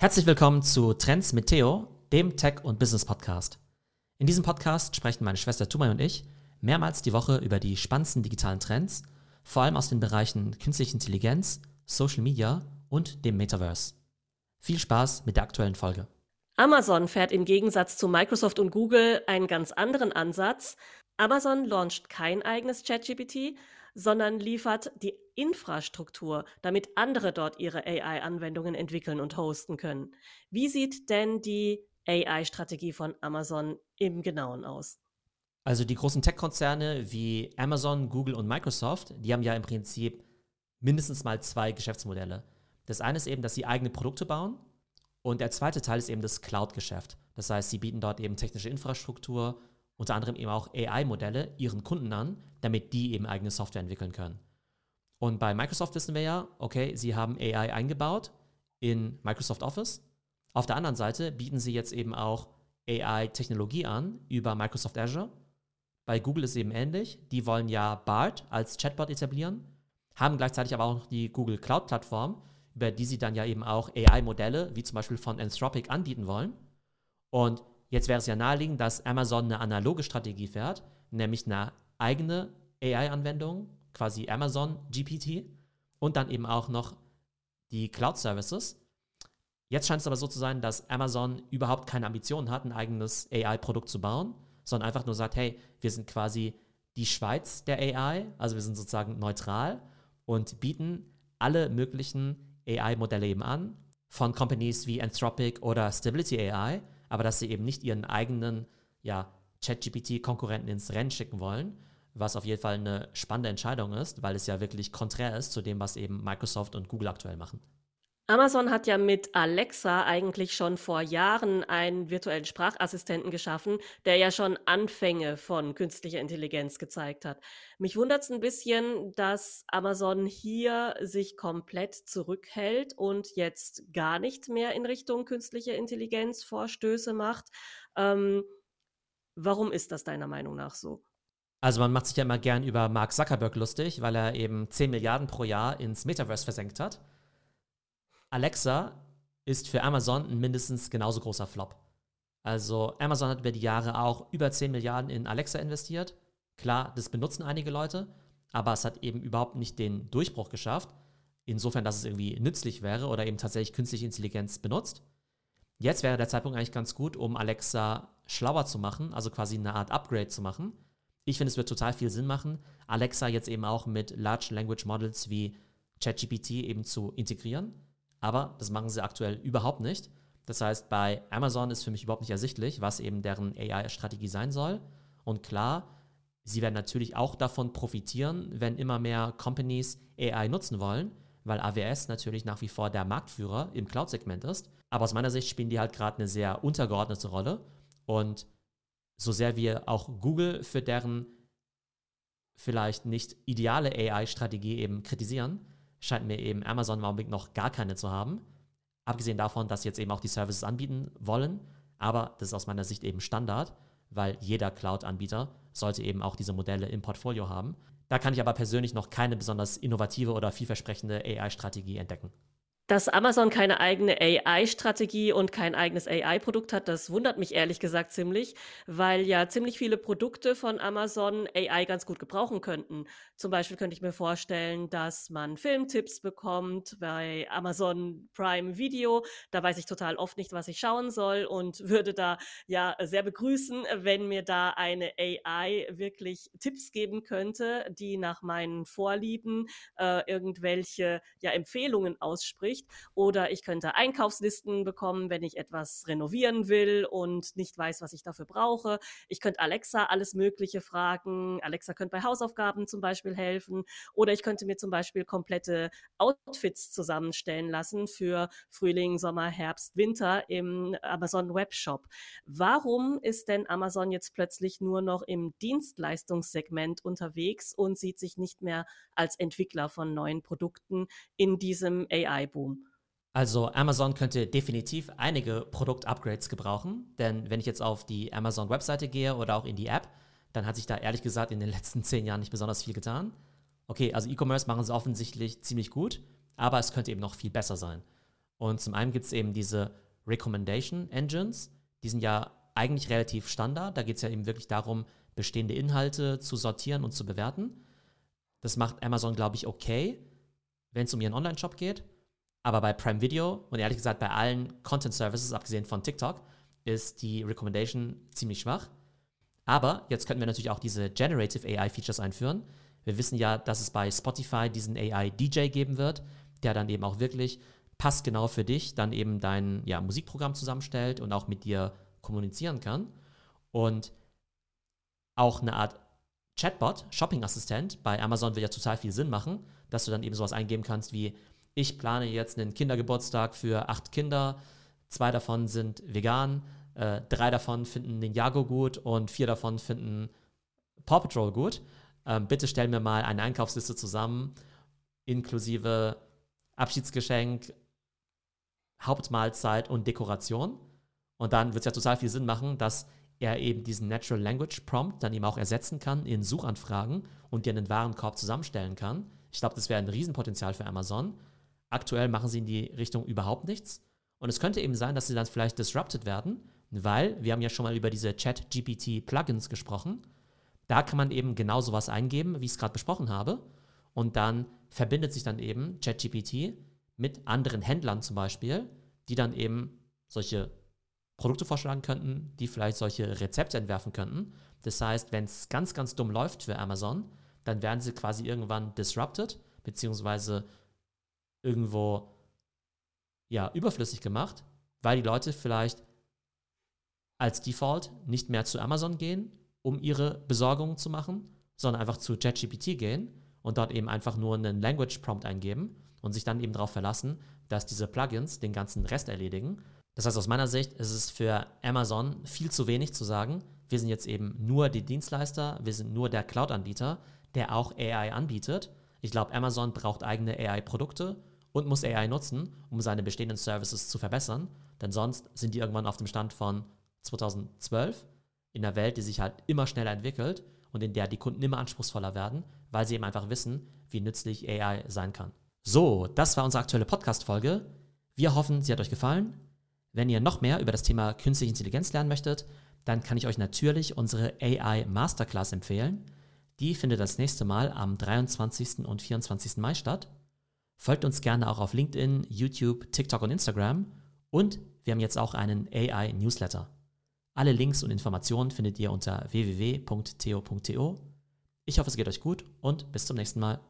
Herzlich willkommen zu Trends mit Theo, dem Tech- und Business-Podcast. In diesem Podcast sprechen meine Schwester Tumay und ich mehrmals die Woche über die spannendsten digitalen Trends, vor allem aus den Bereichen künstliche Intelligenz, Social Media und dem Metaverse. Viel Spaß mit der aktuellen Folge. Amazon fährt im Gegensatz zu Microsoft und Google einen ganz anderen Ansatz. Amazon launcht kein eigenes ChatGPT, sondern liefert die Infrastruktur, damit andere dort ihre AI-Anwendungen entwickeln und hosten können. Wie sieht denn die AI-Strategie von Amazon im Genauen aus? Also die großen Tech-Konzerne wie Amazon, Google und Microsoft, die haben ja im Prinzip mindestens mal zwei Geschäftsmodelle. Das eine ist eben, dass sie eigene Produkte bauen und der zweite Teil ist eben das Cloud-Geschäft. Das heißt, sie bieten dort eben technische Infrastruktur, unter anderem eben auch AI-Modelle ihren Kunden an, damit die eben eigene Software entwickeln können. Und bei Microsoft wissen wir ja, okay, sie haben AI eingebaut in Microsoft Office. Auf der anderen Seite bieten sie jetzt eben auch AI-Technologie an über Microsoft Azure. Bei Google ist es eben ähnlich. Die wollen ja BART als Chatbot etablieren, haben gleichzeitig aber auch noch die Google Cloud-Plattform, über die sie dann ja eben auch AI-Modelle, wie zum Beispiel von Anthropic, anbieten wollen. Und Jetzt wäre es ja naheliegend, dass Amazon eine analoge Strategie fährt, nämlich eine eigene AI-Anwendung, quasi Amazon GPT und dann eben auch noch die Cloud-Services. Jetzt scheint es aber so zu sein, dass Amazon überhaupt keine Ambitionen hat, ein eigenes AI-Produkt zu bauen, sondern einfach nur sagt, hey, wir sind quasi die Schweiz der AI, also wir sind sozusagen neutral und bieten alle möglichen AI-Modelle eben an, von Companies wie Anthropic oder Stability AI, aber dass sie eben nicht ihren eigenen ja, ChatGPT-Konkurrenten ins Rennen schicken wollen, was auf jeden Fall eine spannende Entscheidung ist, weil es ja wirklich konträr ist zu dem, was eben Microsoft und Google aktuell machen. Amazon hat ja mit Alexa eigentlich schon vor Jahren einen virtuellen Sprachassistenten geschaffen, der ja schon Anfänge von künstlicher Intelligenz gezeigt hat. Mich wundert es ein bisschen, dass Amazon hier sich komplett zurückhält und jetzt gar nicht mehr in Richtung künstliche Intelligenz Vorstöße macht. Ähm, warum ist das deiner Meinung nach so? Also man macht sich ja immer gern über Mark Zuckerberg lustig, weil er eben 10 Milliarden pro Jahr ins Metaverse versenkt hat. Alexa ist für Amazon ein mindestens genauso großer Flop. Also Amazon hat über die Jahre auch über 10 Milliarden in Alexa investiert. Klar, das benutzen einige Leute, aber es hat eben überhaupt nicht den Durchbruch geschafft. Insofern, dass es irgendwie nützlich wäre oder eben tatsächlich künstliche Intelligenz benutzt. Jetzt wäre der Zeitpunkt eigentlich ganz gut, um Alexa schlauer zu machen, also quasi eine Art Upgrade zu machen. Ich finde, es wird total viel Sinn machen, Alexa jetzt eben auch mit Large Language Models wie ChatGPT eben zu integrieren. Aber das machen sie aktuell überhaupt nicht. Das heißt, bei Amazon ist für mich überhaupt nicht ersichtlich, was eben deren AI-Strategie sein soll. Und klar, sie werden natürlich auch davon profitieren, wenn immer mehr Companies AI nutzen wollen, weil AWS natürlich nach wie vor der Marktführer im Cloud-Segment ist. Aber aus meiner Sicht spielen die halt gerade eine sehr untergeordnete Rolle. Und so sehr wir auch Google für deren vielleicht nicht ideale AI-Strategie eben kritisieren, scheint mir eben Amazon im Augenblick noch gar keine zu haben. Abgesehen davon, dass sie jetzt eben auch die Services anbieten wollen. Aber das ist aus meiner Sicht eben Standard, weil jeder Cloud-Anbieter sollte eben auch diese Modelle im Portfolio haben. Da kann ich aber persönlich noch keine besonders innovative oder vielversprechende AI-Strategie entdecken. Dass Amazon keine eigene AI-Strategie und kein eigenes AI-Produkt hat, das wundert mich ehrlich gesagt ziemlich, weil ja ziemlich viele Produkte von Amazon AI ganz gut gebrauchen könnten. Zum Beispiel könnte ich mir vorstellen, dass man Filmtipps bekommt bei Amazon Prime Video. Da weiß ich total oft nicht, was ich schauen soll und würde da ja sehr begrüßen, wenn mir da eine AI wirklich Tipps geben könnte, die nach meinen Vorlieben äh, irgendwelche ja, Empfehlungen ausspricht nicht. Oder ich könnte Einkaufslisten bekommen, wenn ich etwas renovieren will und nicht weiß, was ich dafür brauche. Ich könnte Alexa alles Mögliche fragen. Alexa könnte bei Hausaufgaben zum Beispiel helfen. Oder ich könnte mir zum Beispiel komplette Outfits zusammenstellen lassen für Frühling, Sommer, Herbst, Winter im Amazon Webshop. Warum ist denn Amazon jetzt plötzlich nur noch im Dienstleistungssegment unterwegs und sieht sich nicht mehr als Entwickler von neuen Produkten in diesem AI-Boom? Also Amazon könnte definitiv einige Produkt-Upgrades gebrauchen, denn wenn ich jetzt auf die Amazon-Webseite gehe oder auch in die App, dann hat sich da ehrlich gesagt in den letzten zehn Jahren nicht besonders viel getan. Okay, also E-Commerce machen sie offensichtlich ziemlich gut, aber es könnte eben noch viel besser sein. Und zum einen gibt es eben diese Recommendation Engines, die sind ja eigentlich relativ Standard. Da geht es ja eben wirklich darum, bestehende Inhalte zu sortieren und zu bewerten. Das macht Amazon, glaube ich, okay, wenn es um ihren Online-Shop geht. Aber bei Prime Video und ehrlich gesagt bei allen Content Services, abgesehen von TikTok, ist die Recommendation ziemlich schwach. Aber jetzt könnten wir natürlich auch diese Generative AI Features einführen. Wir wissen ja, dass es bei Spotify diesen AI DJ geben wird, der dann eben auch wirklich passgenau für dich dann eben dein ja, Musikprogramm zusammenstellt und auch mit dir kommunizieren kann. Und auch eine Art Chatbot, Shopping-Assistent bei Amazon wird ja total viel Sinn machen, dass du dann eben sowas eingeben kannst wie, ich plane jetzt einen Kindergeburtstag für acht Kinder, zwei davon sind vegan, äh, drei davon finden Ninjago gut und vier davon finden Paw Patrol gut. Ähm, bitte stell mir mal eine Einkaufsliste zusammen, inklusive Abschiedsgeschenk, Hauptmahlzeit und Dekoration. Und dann wird es ja total viel Sinn machen, dass er eben diesen Natural Language Prompt dann eben auch ersetzen kann in Suchanfragen und dir einen Warenkorb zusammenstellen kann. Ich glaube, das wäre ein Riesenpotenzial für Amazon. Aktuell machen sie in die Richtung überhaupt nichts. Und es könnte eben sein, dass sie dann vielleicht disrupted werden, weil wir haben ja schon mal über diese Chat-GPT-Plugins gesprochen. Da kann man eben genau sowas eingeben, wie ich es gerade besprochen habe. Und dann verbindet sich dann eben ChatGPT mit anderen Händlern zum Beispiel, die dann eben solche Produkte vorschlagen könnten, die vielleicht solche Rezepte entwerfen könnten. Das heißt, wenn es ganz, ganz dumm läuft für Amazon, dann werden sie quasi irgendwann disrupted, beziehungsweise irgendwo ja, überflüssig gemacht, weil die Leute vielleicht als Default nicht mehr zu Amazon gehen, um ihre Besorgungen zu machen, sondern einfach zu ChatGPT gehen und dort eben einfach nur einen Language Prompt eingeben und sich dann eben darauf verlassen, dass diese Plugins den ganzen Rest erledigen das heißt, aus meiner Sicht ist es für Amazon viel zu wenig zu sagen, wir sind jetzt eben nur die Dienstleister, wir sind nur der Cloud-Anbieter, der auch AI anbietet. Ich glaube, Amazon braucht eigene AI-Produkte und muss AI nutzen, um seine bestehenden Services zu verbessern, denn sonst sind die irgendwann auf dem Stand von 2012 in einer Welt, die sich halt immer schneller entwickelt und in der die Kunden immer anspruchsvoller werden, weil sie eben einfach wissen, wie nützlich AI sein kann. So, das war unsere aktuelle Podcast-Folge. Wir hoffen, sie hat euch gefallen. Wenn ihr noch mehr über das Thema künstliche Intelligenz lernen möchtet, dann kann ich euch natürlich unsere AI Masterclass empfehlen. Die findet das nächste Mal am 23. und 24. Mai statt. Folgt uns gerne auch auf LinkedIn, YouTube, TikTok und Instagram. Und wir haben jetzt auch einen AI Newsletter. Alle Links und Informationen findet ihr unter www.theo.to. Ich hoffe, es geht euch gut und bis zum nächsten Mal.